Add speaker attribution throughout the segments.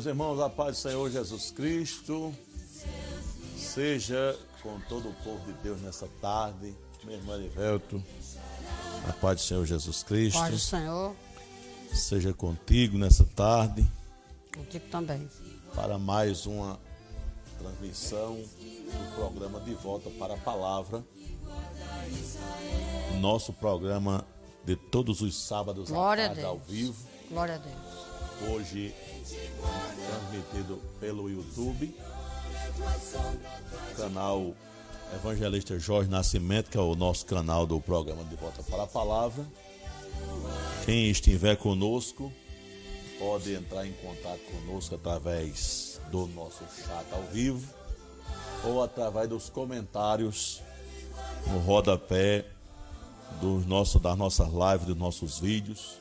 Speaker 1: Meus irmãos, a paz do Senhor Jesus Cristo seja com todo o povo de Deus nessa tarde. Meu irmão Erivelto, a paz do Senhor Jesus Cristo.
Speaker 2: Paz do Senhor.
Speaker 1: Seja contigo nessa tarde.
Speaker 2: Contigo também.
Speaker 1: Para mais uma transmissão do programa De Volta para a Palavra. Nosso programa de todos os sábados
Speaker 2: Glória
Speaker 1: à tarde ao vivo.
Speaker 2: Glória a Deus.
Speaker 1: Hoje transmitido pelo YouTube, canal Evangelista Jorge Nascimento, que é o nosso canal do programa De Volta para a Palavra. Quem estiver conosco pode entrar em contato conosco através do nosso chat ao vivo ou através dos comentários no rodapé dos nossos, das nossas lives, dos nossos vídeos.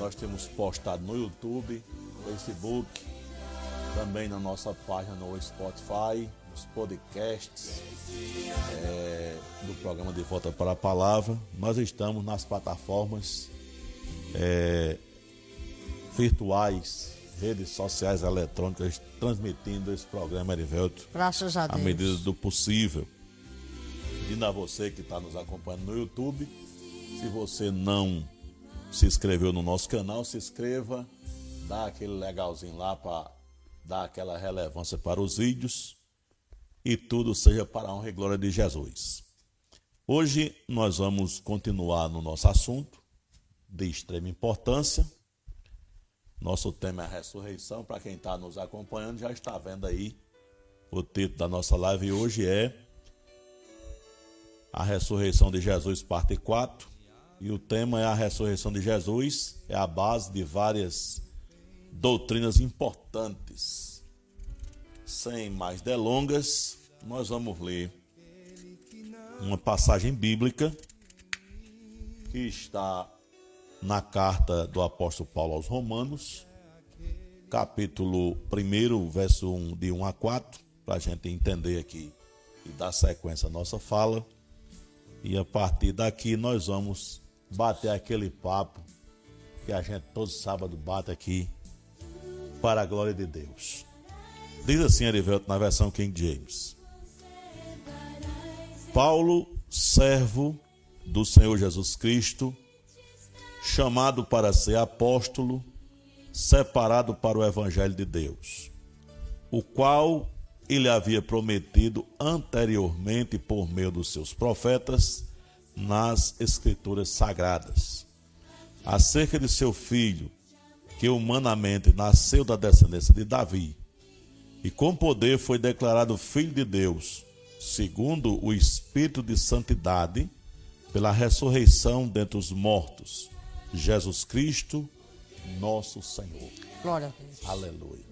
Speaker 1: Nós temos postado no YouTube, Facebook, também na nossa página no Spotify, nos podcasts é, do programa De Volta para a Palavra. Nós estamos nas plataformas é, virtuais, redes sociais eletrônicas, transmitindo esse programa, Erivelto,
Speaker 2: Graças a
Speaker 1: à
Speaker 2: Deus.
Speaker 1: medida do possível. Pedindo a você que está nos acompanhando no YouTube, se você não se inscreveu no nosso canal, se inscreva, dá aquele legalzinho lá para dar aquela relevância para os vídeos e tudo seja para a honra e glória de Jesus. Hoje nós vamos continuar no nosso assunto de extrema importância. Nosso tema é a ressurreição. Para quem está nos acompanhando, já está vendo aí o título da nossa live hoje é A Ressurreição de Jesus, parte 4. E o tema é a ressurreição de Jesus, é a base de várias doutrinas importantes. Sem mais delongas, nós vamos ler uma passagem bíblica que está na carta do apóstolo Paulo aos Romanos, capítulo 1, verso 1, de 1 a 4, para a gente entender aqui e dar sequência à nossa fala. E a partir daqui nós vamos bater aquele papo que a gente todo sábado bate aqui para a glória de Deus. Diz assim, Arivelto, na versão King James. Paulo, servo do Senhor Jesus Cristo, chamado para ser apóstolo, separado para o evangelho de Deus, o qual ele havia prometido anteriormente por meio dos seus profetas nas escrituras sagradas, acerca de seu filho, que humanamente nasceu da descendência de Davi, e com poder foi declarado filho de Deus, segundo o espírito de santidade, pela ressurreição dentre os mortos, Jesus Cristo, nosso Senhor.
Speaker 2: Glória a Deus.
Speaker 1: Aleluia.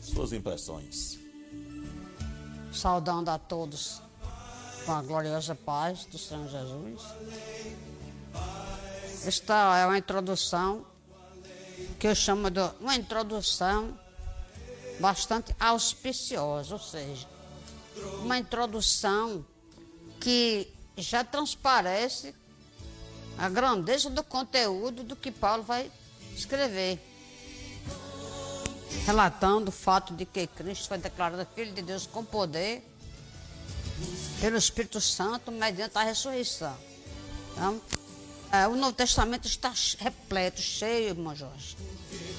Speaker 1: Suas impressões.
Speaker 2: Saudando a todos com a gloriosa paz do Senhor Jesus. Esta é uma introdução que eu chamo de uma introdução bastante auspiciosa, ou seja, uma introdução que já transparece a grandeza do conteúdo do que Paulo vai escrever. Relatando o fato de que Cristo foi declarado Filho de Deus com poder pelo Espírito Santo mediante a ressurreição. Então, é, o Novo Testamento está repleto, cheio, irmão Jorge,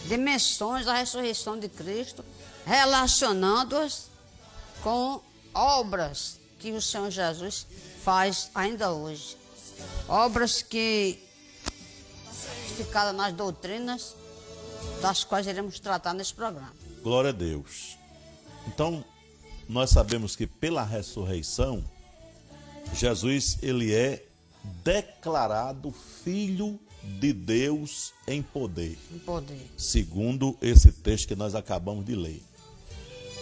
Speaker 2: de menções da ressurreição de Cristo, relacionando-as com obras que o Senhor Jesus faz ainda hoje. Obras que ficaram nas doutrinas das quais iremos tratar nesse programa.
Speaker 1: Glória a Deus. Então, nós sabemos que pela ressurreição, Jesus ele é declarado filho de Deus em poder,
Speaker 2: Em poder.
Speaker 1: segundo esse texto que nós acabamos de ler.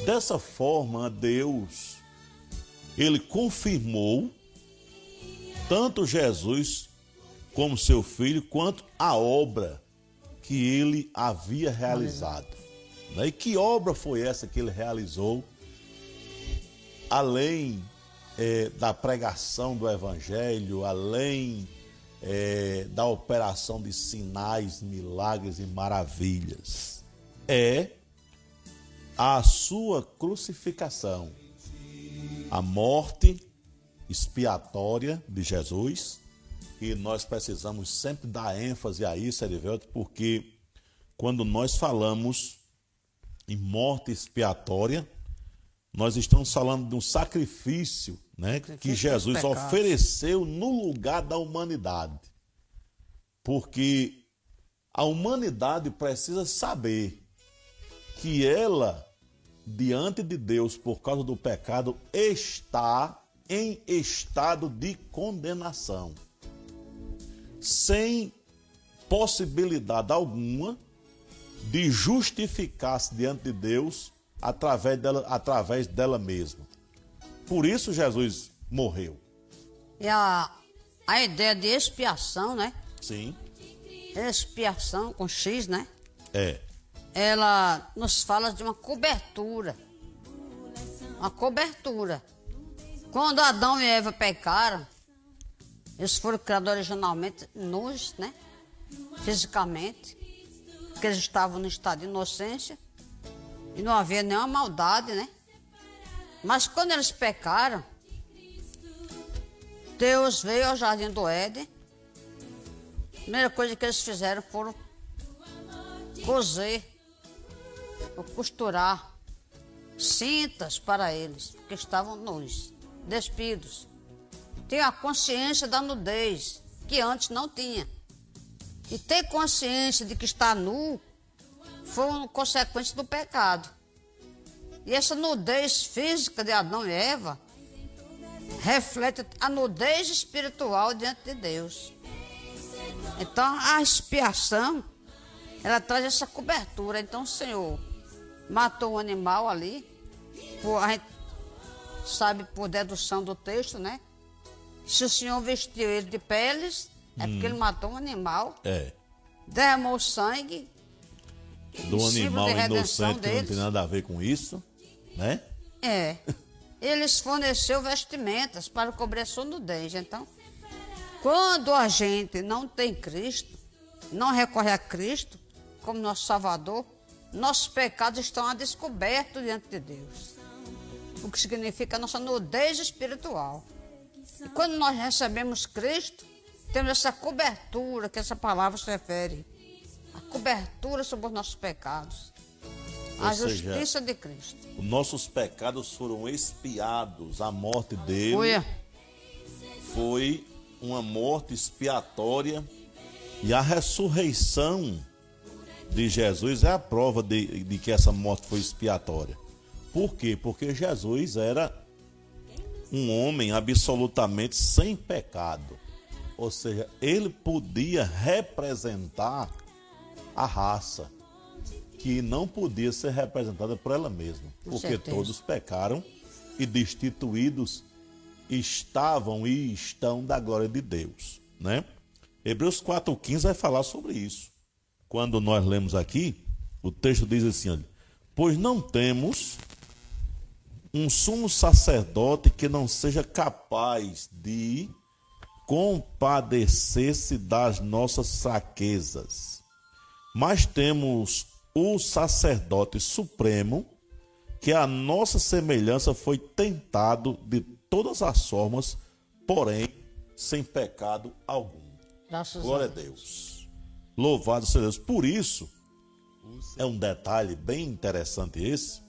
Speaker 1: Dessa forma, Deus ele confirmou tanto Jesus como seu filho quanto a obra que ele havia realizado. Né? E que obra foi essa que ele realizou? Além é, da pregação do Evangelho, além é, da operação de sinais, milagres e maravilhas, é a sua crucificação, a morte expiatória de Jesus. E nós precisamos sempre dar ênfase a isso, Erivelto, porque quando nós falamos em morte expiatória, nós estamos falando de um sacrifício né, que Jesus ofereceu no lugar da humanidade. Porque a humanidade precisa saber que ela, diante de Deus, por causa do pecado, está em estado de condenação, sem possibilidade alguma de justificar-se diante de Deus através dela, através dela mesma. Por isso Jesus morreu.
Speaker 2: E a, a ideia de expiação, né?
Speaker 1: Sim.
Speaker 2: Expiação com X, né?
Speaker 1: É.
Speaker 2: Ela nos fala de uma cobertura. Uma cobertura. Quando Adão e Eva pecaram, eles foram criados originalmente nus, né? Fisicamente. Porque eles estavam no estado de inocência. E não havia nenhuma maldade, né? Mas quando eles pecaram, Deus veio ao jardim do Éden. A primeira coisa que eles fizeram foram cozer, ou costurar cintas para eles, porque estavam nus, despidos. Tem a consciência da nudez, que antes não tinha. E ter consciência de que está nu foi uma consequência do pecado. E essa nudez física de Adão e Eva reflete a nudez espiritual diante de Deus. Então a expiação, ela traz essa cobertura. Então o Senhor matou um animal ali, por, a gente sabe por dedução do texto, né? Se o Senhor vestiu ele de peles, é hum. porque ele matou um animal.
Speaker 1: É.
Speaker 2: Derramou sangue.
Speaker 1: Do animal inocente que não tem nada a ver com isso né?
Speaker 2: É. Eles forneceu vestimentas para cobrir a sua nudez. Então, quando a gente não tem Cristo, não recorre a Cristo como nosso Salvador, nossos pecados estão a descoberto diante de Deus. O que significa a nossa nudez espiritual. E quando nós recebemos Cristo, temos essa cobertura que essa palavra se refere. A cobertura sobre os nossos pecados. Ou a justiça seja, de Cristo.
Speaker 1: Nossos pecados foram expiados. A morte dele foi, foi uma morte expiatória. E a ressurreição de Jesus é a prova de, de que essa morte foi expiatória. Por quê? Porque Jesus era um homem absolutamente sem pecado. Ou seja, ele podia representar a raça que não podia ser representada por ela mesma, por porque todos pecaram e destituídos estavam e estão da glória de Deus, né? Hebreus 4:15 vai falar sobre isso. Quando nós lemos aqui, o texto diz assim: olha, pois não temos um sumo sacerdote que não seja capaz de compadecer-se das nossas fraquezas, mas temos o sacerdote supremo, que a nossa semelhança foi tentado de todas as formas, porém sem pecado algum.
Speaker 2: Graças
Speaker 1: Glória a Deus. Deus. Louvado seja Deus. Por isso, é um detalhe bem interessante esse.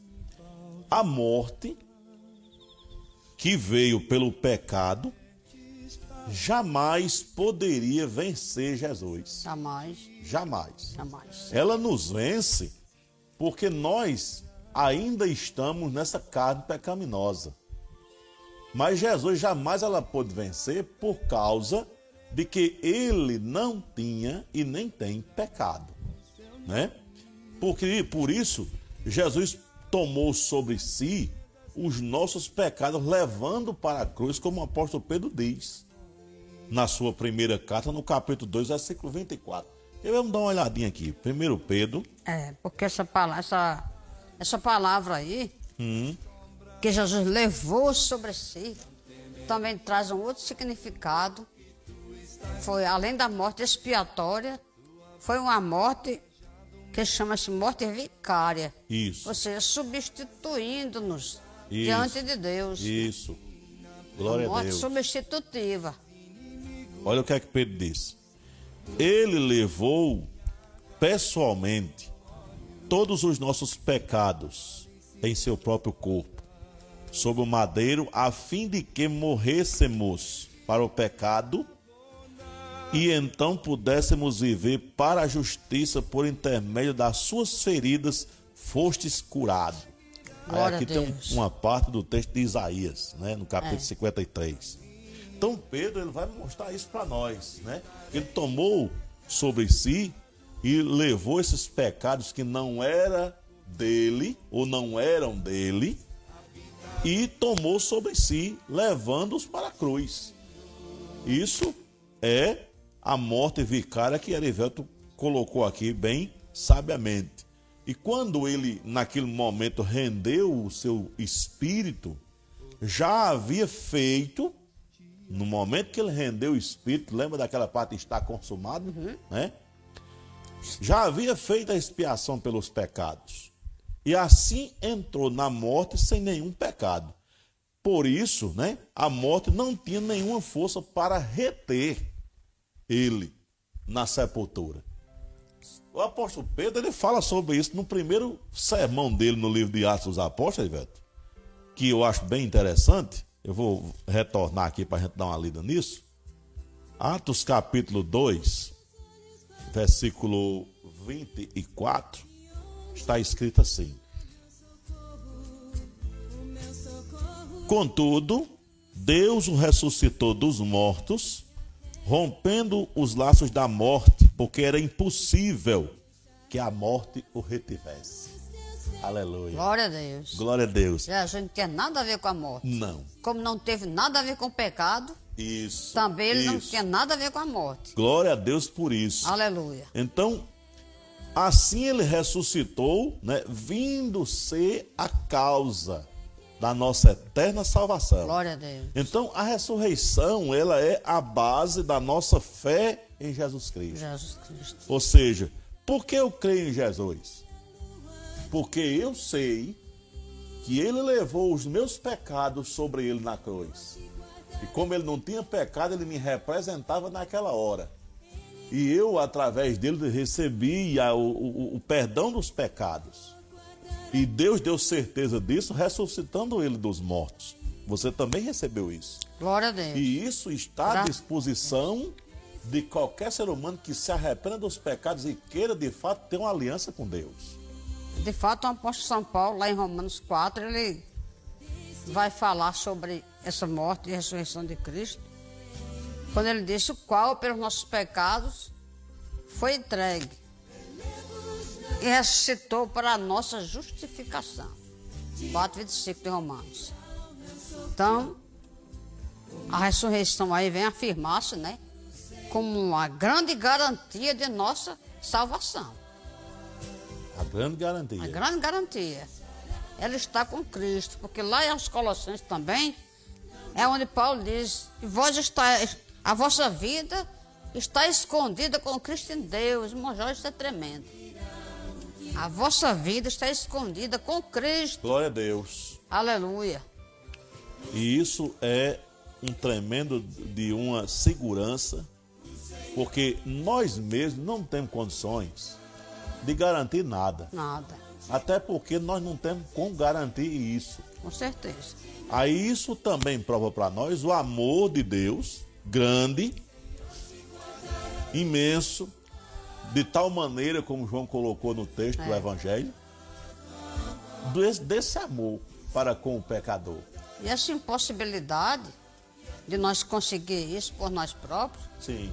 Speaker 1: A morte que veio pelo pecado jamais poderia vencer Jesus.
Speaker 2: Jamais.
Speaker 1: Jamais.
Speaker 2: Jamais.
Speaker 1: Ela nos vence porque nós ainda estamos nessa carne pecaminosa. Mas Jesus jamais ela pôde vencer por causa de que ele não tinha e nem tem pecado, né? Porque por isso Jesus tomou sobre si os nossos pecados levando para a cruz, como o apóstolo Pedro diz na sua primeira carta, no capítulo 2, versículo 24. E vamos dar uma olhadinha aqui. Primeiro Pedro.
Speaker 2: É, porque essa palavra, essa, essa palavra aí,
Speaker 1: hum.
Speaker 2: que Jesus levou sobre si, também traz um outro significado. Foi além da morte expiatória, foi uma morte que chama-se morte vicária.
Speaker 1: Isso.
Speaker 2: Ou seja, substituindo-nos diante de Deus.
Speaker 1: Isso. Glória a,
Speaker 2: morte
Speaker 1: Deus.
Speaker 2: substitutiva.
Speaker 1: Olha o que é que Pedro disse. Ele levou pessoalmente todos os nossos pecados em seu próprio corpo, sob o madeiro, a fim de que morrêssemos para o pecado e então pudéssemos viver para a justiça por intermédio das suas feridas fostes curado. Aí aqui tem uma parte do texto de Isaías, né, no capítulo é. 53. Então Pedro ele vai mostrar isso para nós, né? Ele tomou sobre si e levou esses pecados que não era dele ou não eram dele e tomou sobre si, levando-os para a cruz. Isso é a morte vicária que Erivelto colocou aqui bem sabiamente. E quando ele, naquele momento, rendeu o seu espírito, já havia feito, no momento que ele rendeu o espírito, lembra daquela parte está consumado, uhum. né? Já havia feito a expiação pelos pecados. E assim entrou na morte sem nenhum pecado. Por isso, né, a morte não tinha nenhuma força para reter ele na sepultura. O apóstolo Pedro ele fala sobre isso no primeiro sermão dele no livro de Atos dos Apóstolos, Iveto, que eu acho bem interessante. Eu vou retornar aqui para a gente dar uma lida nisso. Atos capítulo 2, versículo 24, está escrito assim: Contudo, Deus o ressuscitou dos mortos rompendo os laços da morte, porque era impossível que a morte o retivesse. Aleluia.
Speaker 2: Glória a Deus.
Speaker 1: Glória a Deus.
Speaker 2: Jesus não tem nada a ver com a morte.
Speaker 1: Não.
Speaker 2: Como não teve nada a ver com o pecado.
Speaker 1: Isso.
Speaker 2: Também ele
Speaker 1: isso.
Speaker 2: não tinha nada a ver com a morte.
Speaker 1: Glória a Deus por isso.
Speaker 2: Aleluia.
Speaker 1: Então, assim ele ressuscitou, né, vindo ser a causa da nossa eterna salvação.
Speaker 2: Glória a Deus.
Speaker 1: Então, a ressurreição, ela é a base da nossa fé em Jesus Cristo.
Speaker 2: Jesus Cristo.
Speaker 1: Ou seja, por que eu creio em Jesus? Porque eu sei que ele levou os meus pecados sobre ele na cruz. E como ele não tinha pecado, ele me representava naquela hora. E eu, através dele, recebi o, o, o perdão dos pecados. E Deus deu certeza disso, ressuscitando ele dos mortos. Você também recebeu isso.
Speaker 2: Glória a Deus.
Speaker 1: E isso está à disposição de qualquer ser humano que se arrependa dos pecados e queira de fato ter uma aliança com Deus.
Speaker 2: De fato, o apóstolo São Paulo, lá em Romanos 4, ele vai falar sobre essa morte e ressurreição de Cristo. Quando ele disse o qual, pelos nossos pecados, foi entregue e ressuscitou para a nossa justificação. 4, 25 de Romanos. Então, a ressurreição aí vem afirmar-se, né? Como uma grande garantia de nossa salvação.
Speaker 1: A grande garantia.
Speaker 2: A grande garantia. Ela está com Cristo, porque lá em As Colossenses também é onde Paulo diz: vós está, a vossa vida está escondida com Cristo em Deus. Irmão Jorge, isso é tremendo. A vossa vida está escondida com Cristo.
Speaker 1: Glória a Deus.
Speaker 2: Aleluia.
Speaker 1: E isso é um tremendo de uma segurança, porque nós mesmos não temos condições de garantir nada.
Speaker 2: Nada.
Speaker 1: Até porque nós não temos como garantir isso.
Speaker 2: Com certeza.
Speaker 1: Aí isso também prova para nós o amor de Deus, grande, imenso, de tal maneira, como João colocou no texto é. do Evangelho, desse, desse amor para com o pecador.
Speaker 2: E essa impossibilidade de nós conseguir isso por nós próprios
Speaker 1: Sim.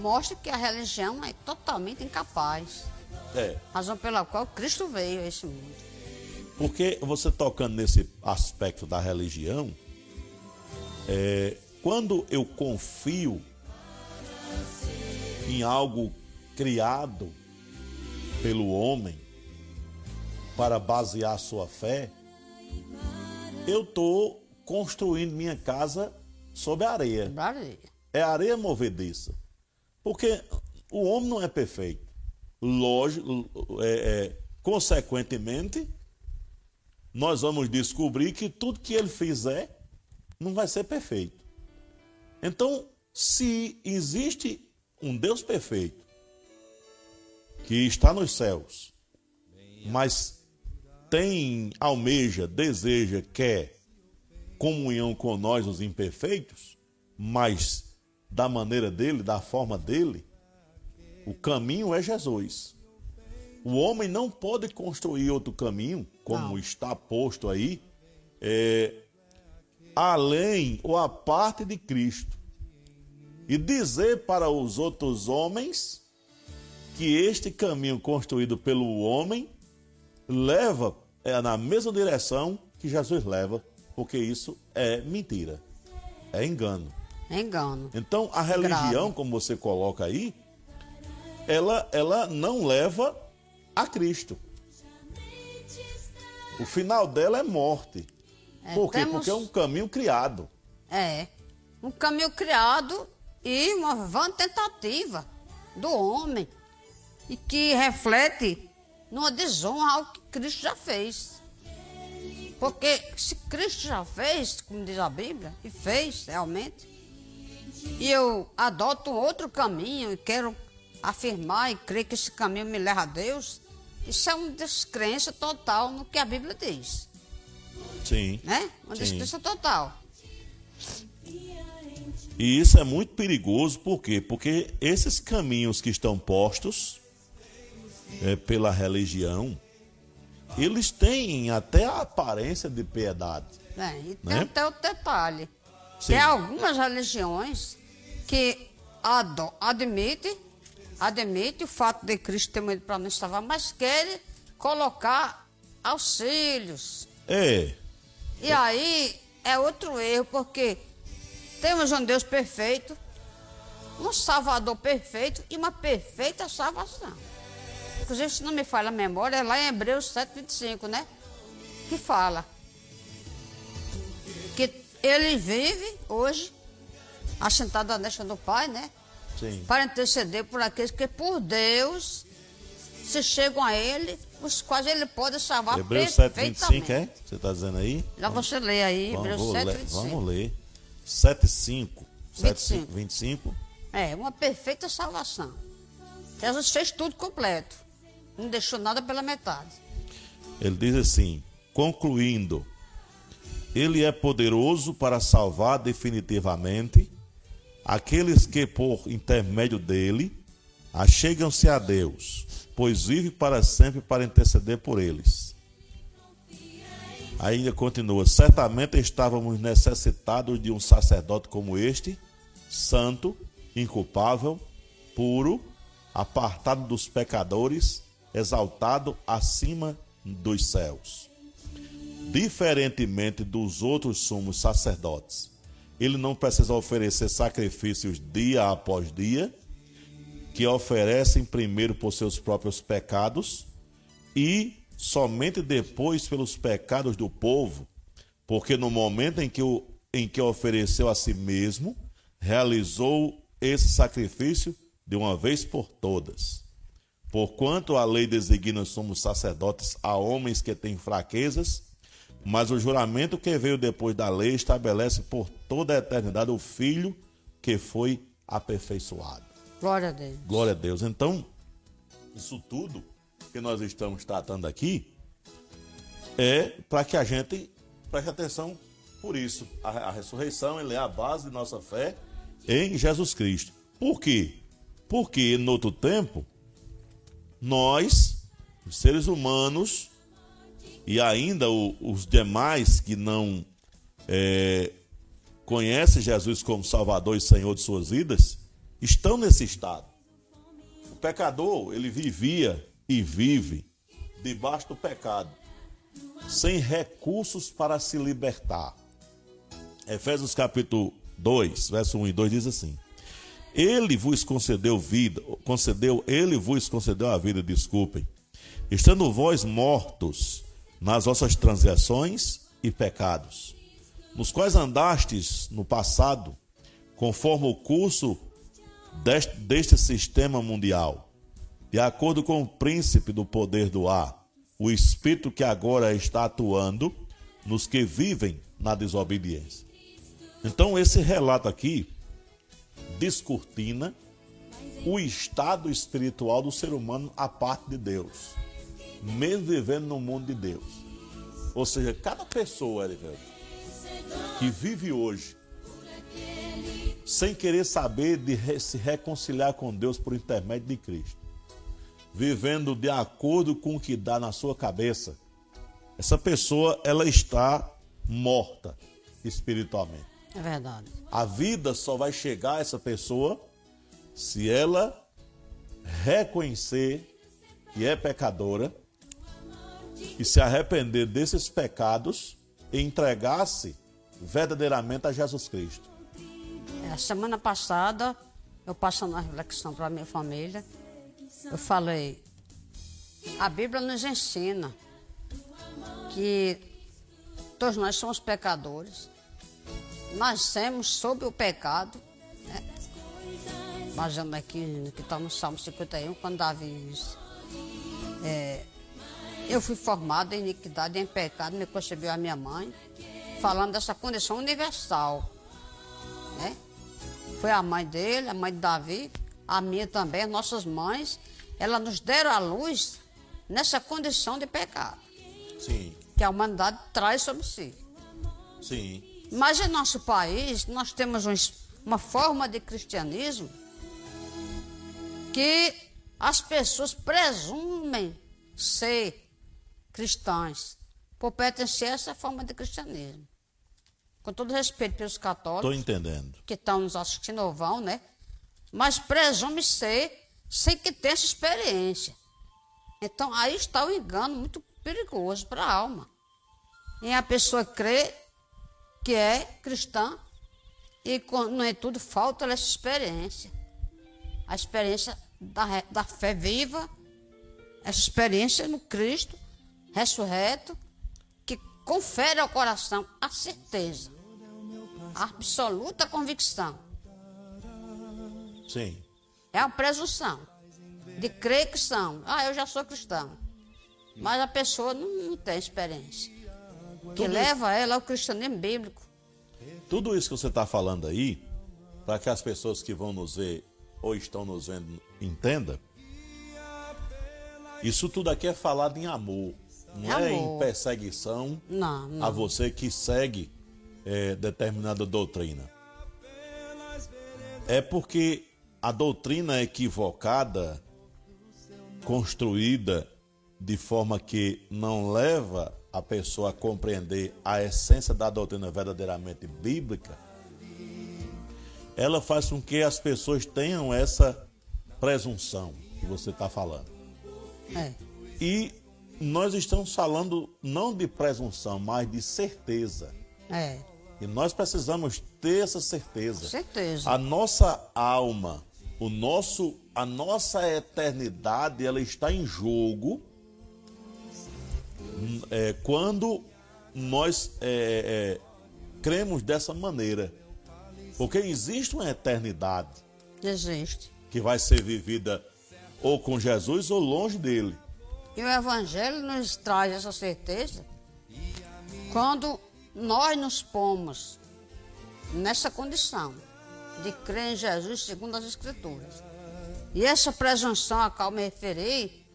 Speaker 2: Mostra que a religião é totalmente incapaz.
Speaker 1: É.
Speaker 2: Razão pela qual Cristo veio a esse mundo.
Speaker 1: Porque você tocando nesse aspecto da religião, é, quando eu confio em algo criado pelo homem para basear sua fé, eu estou construindo minha casa sobre areia.
Speaker 2: areia.
Speaker 1: É areia movediça. Porque o homem não é perfeito. lógico, é, é, consequentemente, nós vamos descobrir que tudo que ele fizer não vai ser perfeito. Então, se existe um Deus perfeito que está nos céus, mas tem, almeja, deseja, quer comunhão com nós, os imperfeitos, mas da maneira dele, da forma dele, o caminho é Jesus. O homem não pode construir outro caminho, como não. está posto aí, é, além ou a parte de Cristo. E dizer para os outros homens que este caminho construído pelo homem leva é, na mesma direção que Jesus leva, porque isso é mentira, é engano.
Speaker 2: Engano.
Speaker 1: Então a religião, Grave. como você coloca aí, ela, ela não leva a Cristo. O final dela é morte. É, Por quê? Temos... Porque é um caminho criado.
Speaker 2: É. Um caminho criado e uma vã tentativa do homem. E que reflete numa desonra ao que Cristo já fez. Porque se Cristo já fez, como diz a Bíblia, e fez realmente, e eu adoto outro caminho e quero afirmar e crer que esse caminho me leva a Deus, isso é uma descrença total no que a Bíblia diz.
Speaker 1: Sim.
Speaker 2: Né? Uma
Speaker 1: sim.
Speaker 2: descrença total.
Speaker 1: E isso é muito perigoso, por quê? Porque esses caminhos que estão postos é, pela religião, eles têm até a aparência de piedade.
Speaker 2: É, e tem né? até o detalhe. Sim. Tem algumas religiões que admitem admite o fato de Cristo ter morrido para não salvar, mas quer colocar auxílios.
Speaker 1: É.
Speaker 2: E aí é outro erro, porque temos um Deus perfeito, um Salvador perfeito e uma perfeita salvação. Inclusive, se não me falha a memória, é lá em Hebreus 7,25, né? Que fala que ele vive hoje, assentado à destra do Pai, né?
Speaker 1: Sim.
Speaker 2: para interceder por aqueles que por Deus se chegam a Ele, os quais Ele pode salvar
Speaker 1: Hebreus 7, 25, é? Você está dizendo aí?
Speaker 2: Já você lê aí, vamos, Hebreus 7, 25.
Speaker 1: Vamos ler. 7, 5. 7, 25. 25.
Speaker 2: É, uma perfeita salvação. Jesus fez tudo completo. Não deixou nada pela metade.
Speaker 1: Ele diz assim, concluindo, ele é poderoso para salvar definitivamente aqueles que, por intermédio dele, achegam-se a Deus, pois vive para sempre para interceder por eles. Ainda continua: certamente estávamos necessitados de um sacerdote como este, santo, inculpável, puro, apartado dos pecadores, exaltado acima dos céus. Diferentemente dos outros sumos sacerdotes, ele não precisa oferecer sacrifícios dia após dia, que oferecem primeiro por seus próprios pecados e somente depois pelos pecados do povo, porque no momento em que, o, em que ofereceu a si mesmo, realizou esse sacrifício de uma vez por todas. Porquanto a lei designa somos sacerdotes a homens que têm fraquezas, mas o juramento que veio depois da lei estabelece por toda a eternidade o Filho que foi aperfeiçoado.
Speaker 2: Glória a Deus.
Speaker 1: Glória a Deus. Então, isso tudo que nós estamos tratando aqui é para que a gente preste atenção por isso. A, a ressurreição é a base de nossa fé em Jesus Cristo. Por quê? Porque no outro tempo, nós, os seres humanos, e ainda o, os demais que não é, conhecem Jesus como Salvador e Senhor de suas vidas, estão nesse estado. O pecador, ele vivia e vive debaixo do pecado, sem recursos para se libertar. Efésios capítulo 2, verso 1 e 2 diz assim: Ele vos concedeu vida, concedeu, ele vos concedeu a vida, desculpem, estando vós mortos nas vossas transgressões e pecados, nos quais andastes no passado, conforme o curso deste, deste sistema mundial, De acordo com o príncipe do poder do ar, o espírito que agora está atuando nos que vivem na desobediência. Então, esse relato aqui descortina o estado espiritual do ser humano à parte de Deus, mesmo vivendo no mundo de Deus. Ou seja, cada pessoa, Erivelto, que vive hoje sem querer saber de se reconciliar com Deus por intermédio de Cristo, vivendo de acordo com o que dá na sua cabeça, essa pessoa ela está morta espiritualmente.
Speaker 2: É verdade.
Speaker 1: A vida só vai chegar a essa pessoa se ela reconhecer que é pecadora e se arrepender desses pecados e entregar-se verdadeiramente a Jesus Cristo.
Speaker 2: É, a semana passada, eu passando a reflexão para a minha família, eu falei, a Bíblia nos ensina que todos nós somos pecadores, nascemos sob o pecado, né? baseando aqui que está no Salmo 51, quando Davi diz, é, eu fui formado em iniquidade e em pecado, me concebeu a minha mãe, falando dessa condição universal. Né? Foi a mãe dele, a mãe de Davi, a minha também, nossas mães, elas nos deram a luz nessa condição de pecado.
Speaker 1: Sim.
Speaker 2: Que a humanidade traz sobre si.
Speaker 1: Sim.
Speaker 2: Mas em nosso país, nós temos um, uma forma de cristianismo que as pessoas presumem ser cristãs por pertencer a essa forma de cristianismo. Com todo respeito pelos católicos.
Speaker 1: Estou entendendo.
Speaker 2: Que estão nos assistindo ou vão, né? Mas presume ser sem que tenha essa experiência. Então aí está o engano muito perigoso para a alma. E a pessoa crê que é cristã e, não é tudo, falta essa experiência. A experiência da, da fé viva, essa experiência no Cristo ressurreto, que confere ao coração a certeza, a absoluta convicção.
Speaker 1: Sim.
Speaker 2: É a presunção de crer que são. Ah, eu já sou cristão. Mas a pessoa não, não tem experiência. O que Tudo leva isso... ela ao cristianismo bíblico.
Speaker 1: Tudo isso que você está falando aí, para que as pessoas que vão nos ver ou estão nos vendo entendam, isso tudo aqui é falado em amor. Não é, é em perseguição
Speaker 2: não, não.
Speaker 1: a você que segue é, determinada doutrina. É porque a doutrina equivocada, construída de forma que não leva a pessoa a compreender a essência da doutrina verdadeiramente bíblica, ela faz com que as pessoas tenham essa presunção que você está falando.
Speaker 2: É.
Speaker 1: E nós estamos falando não de presunção, mas de certeza.
Speaker 2: É.
Speaker 1: E nós precisamos ter essa certeza.
Speaker 2: Certeza.
Speaker 1: A nossa alma, o nosso, a nossa eternidade, ela está em jogo é, quando nós é, é, cremos dessa maneira. Porque existe uma eternidade.
Speaker 2: Existe.
Speaker 1: Que vai ser vivida ou com Jesus ou longe dele.
Speaker 2: E o Evangelho nos traz essa certeza quando nós nos pomos nessa condição de crer em Jesus segundo as Escrituras. E essa presunção a qual me referi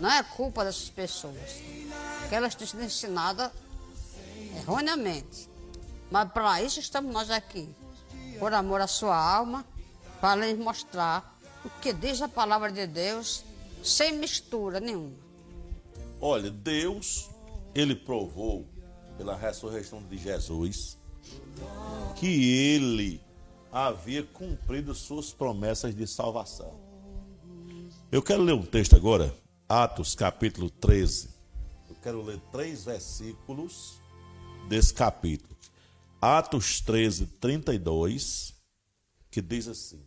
Speaker 2: não é culpa dessas pessoas, que elas têm sido ensinadas erroneamente. Mas para isso estamos nós aqui, por amor à sua alma, para lhes mostrar o que diz a palavra de Deus, sem mistura nenhuma.
Speaker 1: Olha, Deus, ele provou pela ressurreição de Jesus que ele havia cumprido suas promessas de salvação. Eu quero ler um texto agora, Atos capítulo 13. Eu quero ler três versículos desse capítulo. Atos 13, 32, que diz assim: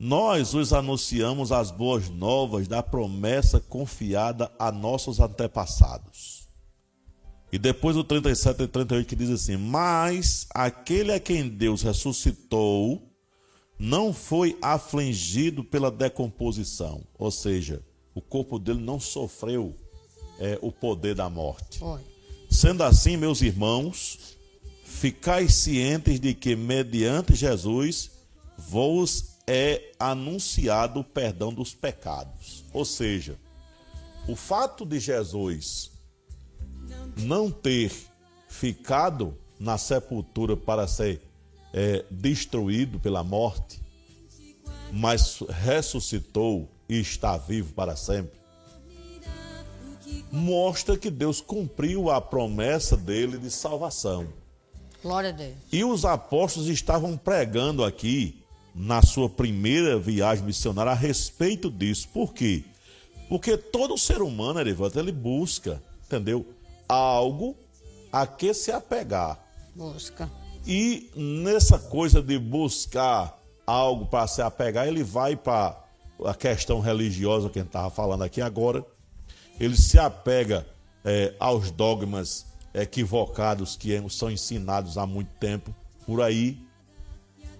Speaker 1: nós os anunciamos as boas novas da promessa confiada a nossos antepassados. E depois o 37 e 38 que diz assim: Mas aquele a quem Deus ressuscitou, não foi afligido pela decomposição, ou seja, o corpo dele não sofreu é, o poder da morte.
Speaker 2: Foi.
Speaker 1: Sendo assim, meus irmãos, ficai cientes de que, mediante Jesus, vos é anunciado o perdão dos pecados. Ou seja, o fato de Jesus não ter ficado na sepultura para ser é, destruído pela morte, mas ressuscitou e está vivo para sempre, mostra que Deus cumpriu a promessa dele de salvação.
Speaker 2: Glória a Deus.
Speaker 1: E os apóstolos estavam pregando aqui, na sua primeira viagem missionária, a respeito disso. Por quê? Porque todo ser humano, Erivaldo, ele busca, entendeu? Algo a que se apegar.
Speaker 2: Busca.
Speaker 1: E nessa coisa de buscar algo para se apegar, ele vai para a questão religiosa que a gente estava falando aqui agora. Ele se apega é, aos dogmas equivocados que são ensinados há muito tempo por aí,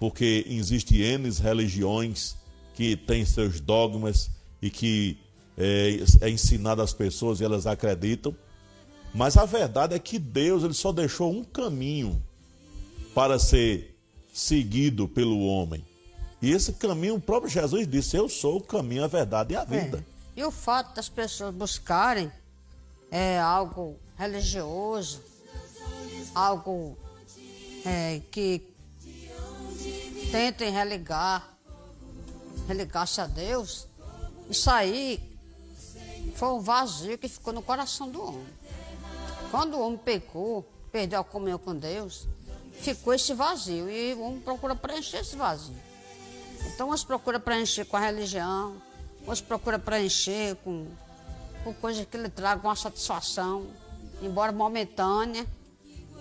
Speaker 1: porque existem N religiões que têm seus dogmas e que é, é ensinado às pessoas e elas acreditam. Mas a verdade é que Deus ele só deixou um caminho para ser seguido pelo homem. E esse caminho, o próprio Jesus disse: Eu sou o caminho, a verdade e a vida. É.
Speaker 2: E o fato das pessoas buscarem é, algo religioso, algo é, que tentem religar, religar-se a Deus, isso aí foi um vazio que ficou no coração do homem. Quando o homem pecou, perdeu a comunhão com Deus, ficou esse vazio e o homem procura preencher esse vazio. Então, uns procura preencher com a religião, uns procura preencher com, com coisas que lhe tragam uma satisfação, embora momentânea,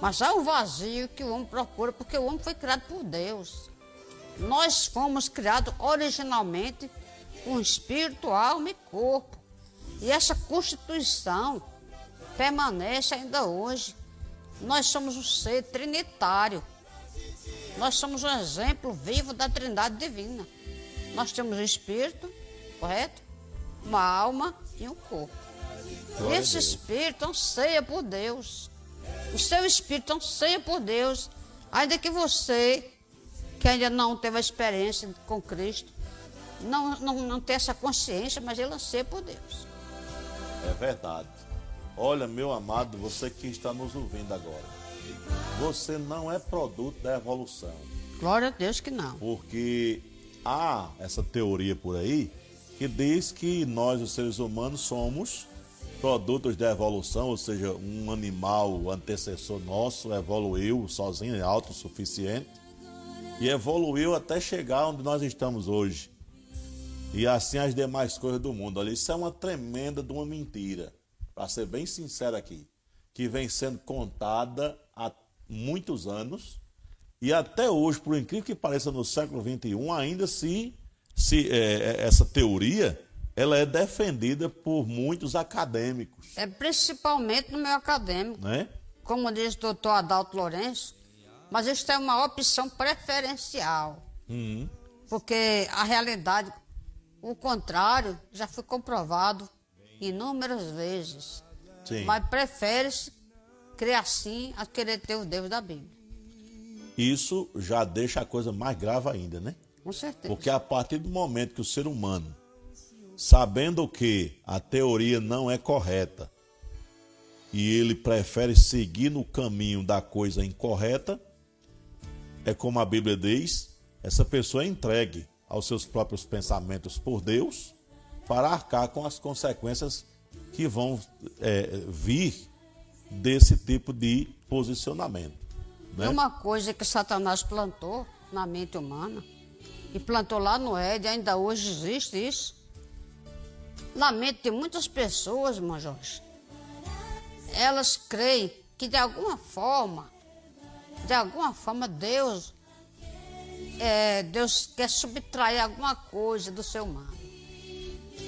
Speaker 2: mas há um vazio que o homem procura, porque o homem foi criado por Deus. Nós fomos criados originalmente com espírito, alma e corpo. E essa constituição permanece ainda hoje. Nós somos um ser trinitário. Nós somos um exemplo vivo da Trindade Divina. Nós temos um espírito, correto? Uma alma e um corpo. Glória Esse espírito anseia por Deus. O seu espírito anseia por Deus. Ainda que você, que ainda não teve a experiência com Cristo, não, não, não tem essa consciência, mas ele anseia por Deus.
Speaker 1: É verdade. Olha, meu amado, você que está nos ouvindo agora. Você não é produto da evolução.
Speaker 2: Glória a Deus que não.
Speaker 1: Porque há essa teoria por aí que diz que nós, os seres humanos, somos produtos da evolução, ou seja, um animal antecessor nosso evoluiu sozinho, é autossuficiente, e evoluiu até chegar onde nós estamos hoje. E assim as demais coisas do mundo. Olha, isso é uma tremenda de uma mentira, para ser bem sincero aqui, que vem sendo contada há muitos anos e até hoje, por incrível que pareça, no século XXI, ainda se, se é, é, essa teoria ela é defendida por muitos acadêmicos.
Speaker 2: É principalmente no meio acadêmico.
Speaker 1: Né?
Speaker 2: Como diz o doutor Adalto Lourenço, mas isso é uma opção preferencial.
Speaker 1: Uhum.
Speaker 2: Porque a realidade, o contrário, já foi comprovado inúmeras vezes.
Speaker 1: Sim.
Speaker 2: Mas prefere-se crer assim a querer ter o Deus da Bíblia.
Speaker 1: Isso já deixa a coisa mais grave ainda, né?
Speaker 2: Com certeza.
Speaker 1: Porque a partir do momento que o ser humano, sabendo que a teoria não é correta, e ele prefere seguir no caminho da coisa incorreta, é como a Bíblia diz, essa pessoa é entregue aos seus próprios pensamentos por Deus para arcar com as consequências que vão é, vir desse tipo de posicionamento. Né?
Speaker 2: É uma coisa que Satanás plantou na mente humana, e plantou lá no Éden, ainda hoje existe isso. Na mente de muitas pessoas, irmão Jorge, elas creem que de alguma forma, de alguma forma, Deus, é, Deus quer subtrair alguma coisa do ser humano.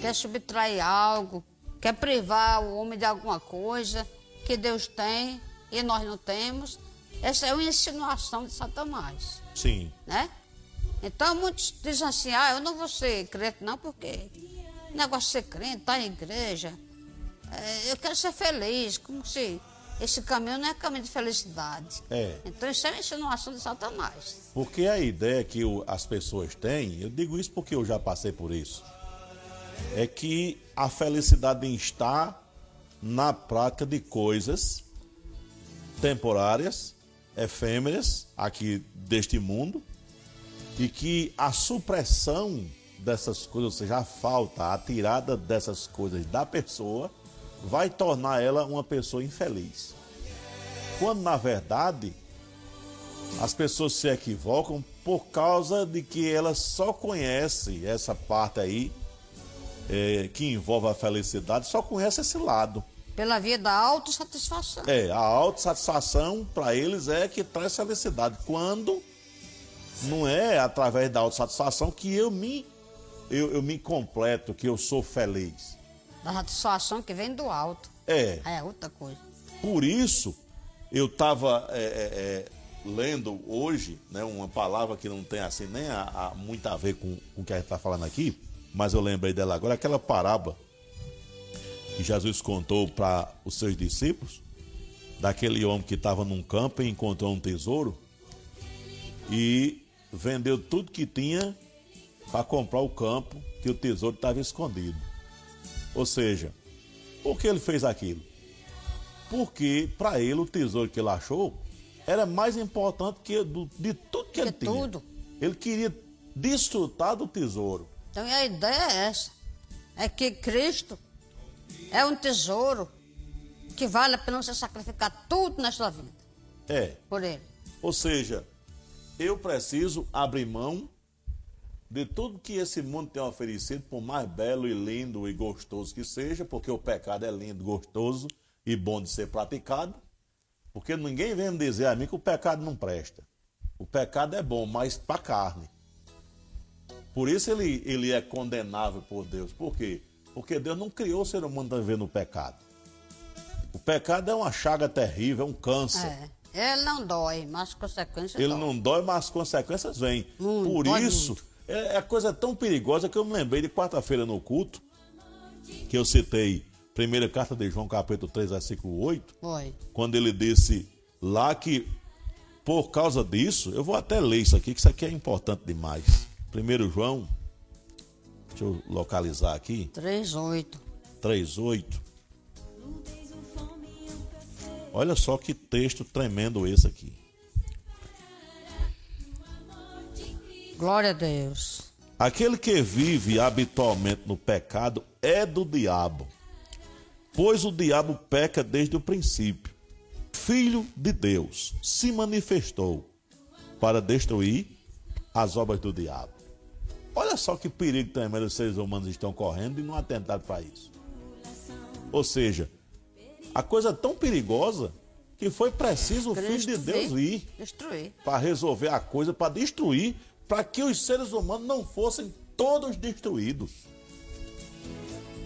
Speaker 2: Quer subtrair algo, quer privar o homem de alguma coisa que Deus tem e nós não temos. Essa é uma insinuação de Satanás.
Speaker 1: Sim.
Speaker 2: Né? Então muitos dizem assim, ah, eu não vou ser crente não, porque negócio de ser crente, estar tá em igreja, é, eu quero ser feliz, como se esse caminho não é caminho de felicidade.
Speaker 1: É.
Speaker 2: Então isso é uma insinuação de Satanás.
Speaker 1: Porque a ideia que as pessoas têm, eu digo isso porque eu já passei por isso, é que a felicidade está na prática de coisas temporárias, efêmeras, aqui deste mundo, e que a supressão dessas coisas, ou seja, a falta, a tirada dessas coisas da pessoa, vai tornar ela uma pessoa infeliz. Quando na verdade as pessoas se equivocam por causa de que elas só conhecem essa parte aí é, que envolve a felicidade, só conhece esse lado.
Speaker 2: Pela via da autossatisfação.
Speaker 1: É, a autossatisfação para eles é que traz felicidade. Quando não é através da autossatisfação que eu me, eu, eu me completo, que eu sou feliz.
Speaker 2: Da satisfação que vem do alto.
Speaker 1: É.
Speaker 2: É outra coisa.
Speaker 1: Por isso, eu estava é, é, é, lendo hoje né, uma palavra que não tem assim nem a, a, muito a ver com, com o que a gente está falando aqui, mas eu lembrei dela agora, aquela parábola que Jesus contou para os seus discípulos, daquele homem que estava num campo e encontrou um tesouro e vendeu tudo que tinha para comprar o campo que o tesouro estava escondido. Ou seja, por que ele fez aquilo? Porque para ele o tesouro que ele achou era mais importante que do, de tudo que, que ele tinha. Tudo. Ele queria desfrutar do tesouro.
Speaker 2: Então a ideia é essa: é que Cristo é um tesouro que vale a pena você sacrificar tudo na sua vida.
Speaker 1: É.
Speaker 2: Por ele.
Speaker 1: Ou seja, eu preciso abrir mão de tudo que esse mundo tem oferecido, por mais belo e lindo e gostoso que seja, porque o pecado é lindo, gostoso e bom de ser praticado, porque ninguém vem dizer a mim que o pecado não presta. O pecado é bom, mas para a carne. Por isso ele, ele é condenável por Deus. Por quê? Porque Deus não criou o ser humano para viver no pecado. O pecado é uma chaga terrível, é um câncer.
Speaker 2: É. Ele não dói, mas as consequências
Speaker 1: Ele dói. não dói, mas as consequências vêm. Hum, Por isso, muito. É, é coisa tão perigosa que eu me lembrei de quarta-feira no culto, que eu citei, primeira carta de João, capítulo 3, versículo 8.
Speaker 2: Oi.
Speaker 1: Quando ele disse lá que, por causa disso, eu vou até ler isso aqui, que isso aqui é importante demais. Primeiro João, deixa eu localizar aqui.
Speaker 2: 3,8.
Speaker 1: 3,8. Olha só que texto tremendo esse aqui.
Speaker 2: Glória a Deus.
Speaker 1: Aquele que vive habitualmente no pecado é do diabo, pois o diabo peca desde o princípio. Filho de Deus se manifestou para destruir as obras do diabo. Olha só que perigo também os seres humanos estão correndo e não atentaram para isso. Ou seja, a coisa tão perigosa que foi preciso o Filho de Deus vir para resolver a coisa, para destruir para que os seres humanos não fossem todos destruídos.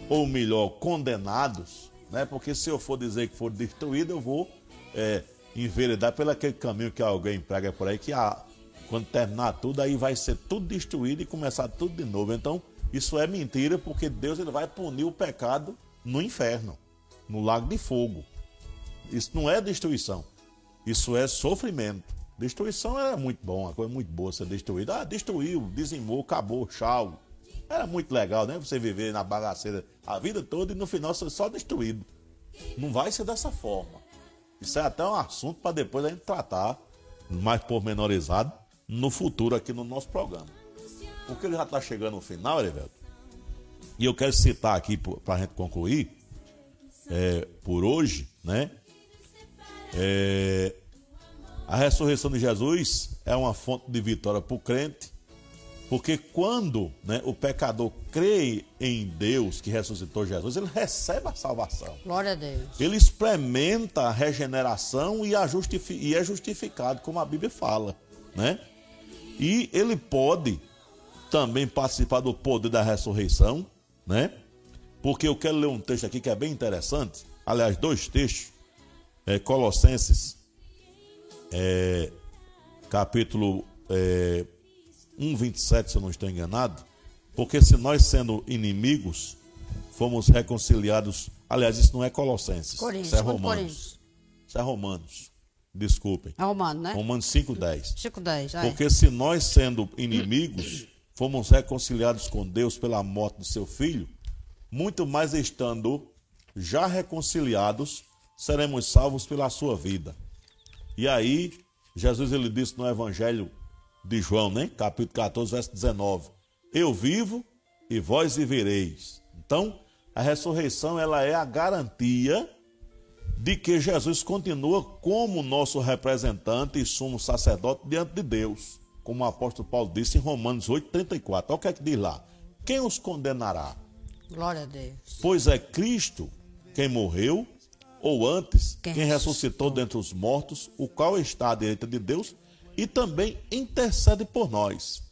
Speaker 1: Ou melhor, condenados, né? Porque se eu for dizer que for destruído, eu vou é, enveredar pelo aquele caminho que alguém prega por aí, que a, quando terminar tudo, aí vai ser tudo destruído e começar tudo de novo. Então, isso é mentira, porque Deus ele vai punir o pecado no inferno, no lago de fogo. Isso não é destruição, isso é sofrimento. Destruição era muito bom, uma coisa muito boa ser destruído. Ah, destruiu, dizimou, acabou, tchau. Era muito legal, né? Você viver na bagaceira a vida toda e no final ser só destruído. Não vai ser dessa forma. Isso é até um assunto para depois a gente tratar mais pormenorizado no futuro aqui no nosso programa. Porque ele já está chegando no final, Erivelto. E eu quero citar aqui para a gente concluir, é, por hoje, né? É, a ressurreição de Jesus é uma fonte de vitória para o crente, porque quando né, o pecador crê em Deus que ressuscitou Jesus, ele recebe a salvação.
Speaker 2: Glória a Deus.
Speaker 1: Ele experimenta a regeneração e, a e é justificado, como a Bíblia fala. Né? E ele pode também participar do poder da ressurreição, né? Porque eu quero ler um texto aqui que é bem interessante. Aliás, dois textos. É, Colossenses é, capítulo é, 1,27, se eu não estou enganado. Porque se nós, sendo inimigos, fomos reconciliados. Aliás, isso não é Colossenses.
Speaker 2: Coríntios,
Speaker 1: isso é Romanos. Isso é Romanos. Desculpem.
Speaker 2: É romano, né?
Speaker 1: Romanos 5,10.
Speaker 2: 5,10. aí.
Speaker 1: Porque se nós, sendo inimigos, fomos reconciliados com Deus pela morte de seu filho, muito mais estando já reconciliados, seremos salvos pela sua vida. E aí, Jesus ele disse no Evangelho de João, né? Capítulo 14, verso 19: Eu vivo e vós vivereis. Então, a ressurreição ela é a garantia de que Jesus continua como nosso representante e sumo sacerdote diante de Deus, como o apóstolo Paulo disse em Romanos 8:34. Olha o que é que diz lá: Quem os condenará?
Speaker 2: Glória a Deus.
Speaker 1: Pois é Cristo quem morreu, ou antes,
Speaker 2: Quem
Speaker 1: ressuscitou dentre os mortos, o qual está à direita de Deus e também intercede por nós.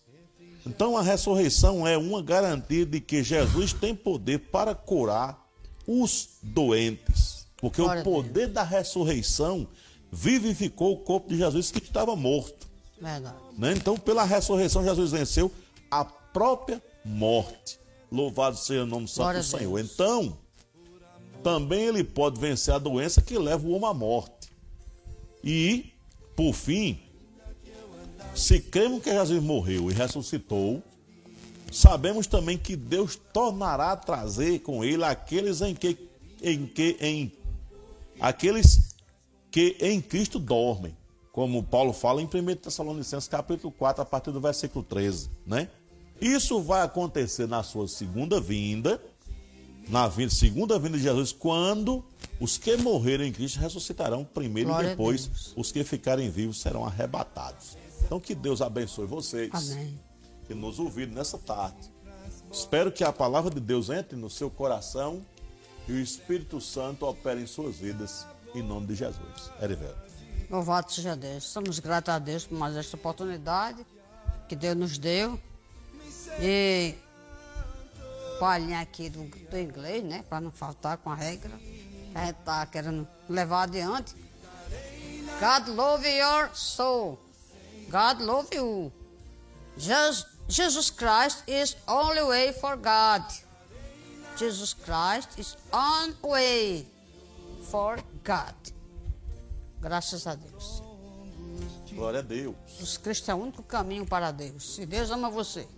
Speaker 1: Então a ressurreição é uma garantia de que Jesus tem poder para curar os doentes. Porque
Speaker 2: Glória
Speaker 1: o poder da ressurreição vivificou o corpo de Jesus que estava morto. Né? Então, pela ressurreição, Jesus venceu a própria morte. Louvado seja o nome santo do. Senhor. Então, também ele pode vencer a doença que leva o homem à morte. E, por fim, se cremos que Jesus morreu e ressuscitou, sabemos também que Deus tornará a trazer com ele aqueles em que em que em aqueles que em Cristo dormem, como Paulo fala em 1 Tessalonicenses capítulo 4, a partir do versículo 13, né? Isso vai acontecer na sua segunda vinda, na vinda, segunda vinda de Jesus, quando os que morreram em Cristo ressuscitarão primeiro
Speaker 2: Glória
Speaker 1: e depois os que ficarem vivos serão arrebatados. Então que Deus abençoe vocês
Speaker 2: Amém.
Speaker 1: que nos ouviram nessa tarde. Espero que a palavra de Deus entre no seu coração e o Espírito Santo opere em suas vidas, em nome de Jesus. Erivelto.
Speaker 2: Louvado seja Deus. Somos gratos a Deus por mais esta oportunidade que Deus nos deu. E palhinha aqui do, do inglês, né? Para não faltar com a regra. A gente tá querendo levar adiante. God love your soul. God love you. Jesus, Jesus Christ is only way for God. Jesus Christ is on way for God. Graças a Deus.
Speaker 1: Glória a Deus.
Speaker 2: Jesus Cristo é o único caminho para Deus. Se Deus ama você,